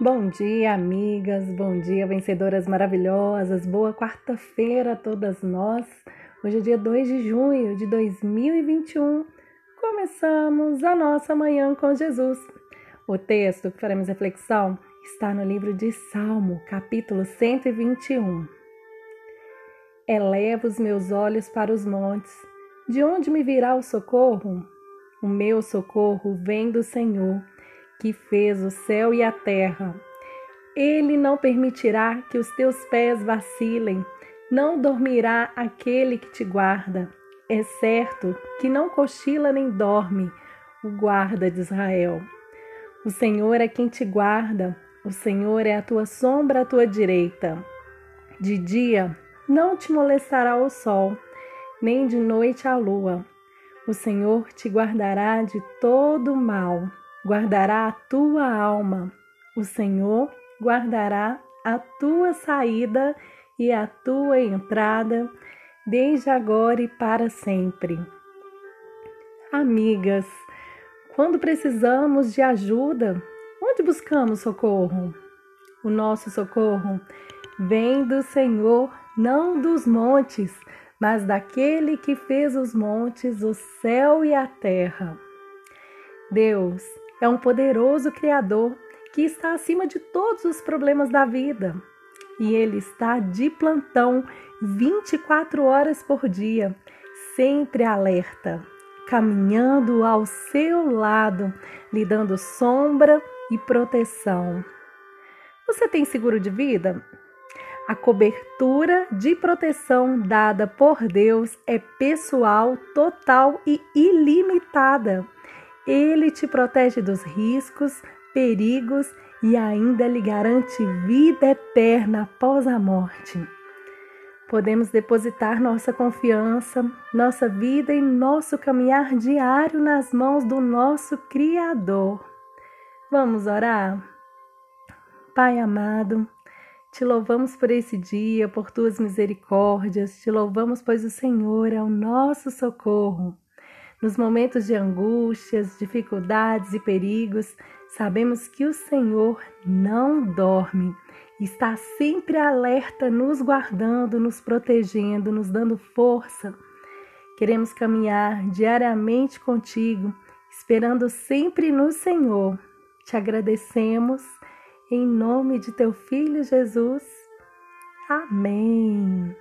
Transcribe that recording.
Bom dia, amigas, bom dia, vencedoras maravilhosas, boa quarta-feira a todas nós. Hoje é dia 2 de junho de 2021. Começamos a nossa manhã com Jesus. O texto que faremos reflexão está no livro de Salmo, capítulo 121. Eleva os meus olhos para os montes. De onde me virá o socorro? O meu socorro vem do Senhor que fez o céu e a terra. Ele não permitirá que os teus pés vacilem, não dormirá aquele que te guarda. É certo que não cochila nem dorme o guarda de Israel. O Senhor é quem te guarda, o Senhor é a tua sombra à tua direita. De dia não te molestará o sol, nem de noite a lua. O Senhor te guardará de todo mal guardará a tua alma. O Senhor guardará a tua saída e a tua entrada, desde agora e para sempre. Amigas, quando precisamos de ajuda, onde buscamos socorro? O nosso socorro vem do Senhor, não dos montes, mas daquele que fez os montes, o céu e a terra. Deus é um poderoso Criador que está acima de todos os problemas da vida. E Ele está de plantão 24 horas por dia, sempre alerta, caminhando ao seu lado, lhe dando sombra e proteção. Você tem seguro de vida? A cobertura de proteção dada por Deus é pessoal, total e ilimitada. Ele te protege dos riscos, perigos e ainda lhe garante vida eterna após a morte. Podemos depositar nossa confiança, nossa vida e nosso caminhar diário nas mãos do nosso Criador. Vamos orar? Pai amado, te louvamos por esse dia, por tuas misericórdias, te louvamos, pois o Senhor é o nosso socorro. Nos momentos de angústias, dificuldades e perigos, sabemos que o Senhor não dorme, está sempre alerta, nos guardando, nos protegendo, nos dando força. Queremos caminhar diariamente contigo, esperando sempre no Senhor. Te agradecemos em nome de teu filho Jesus. Amém.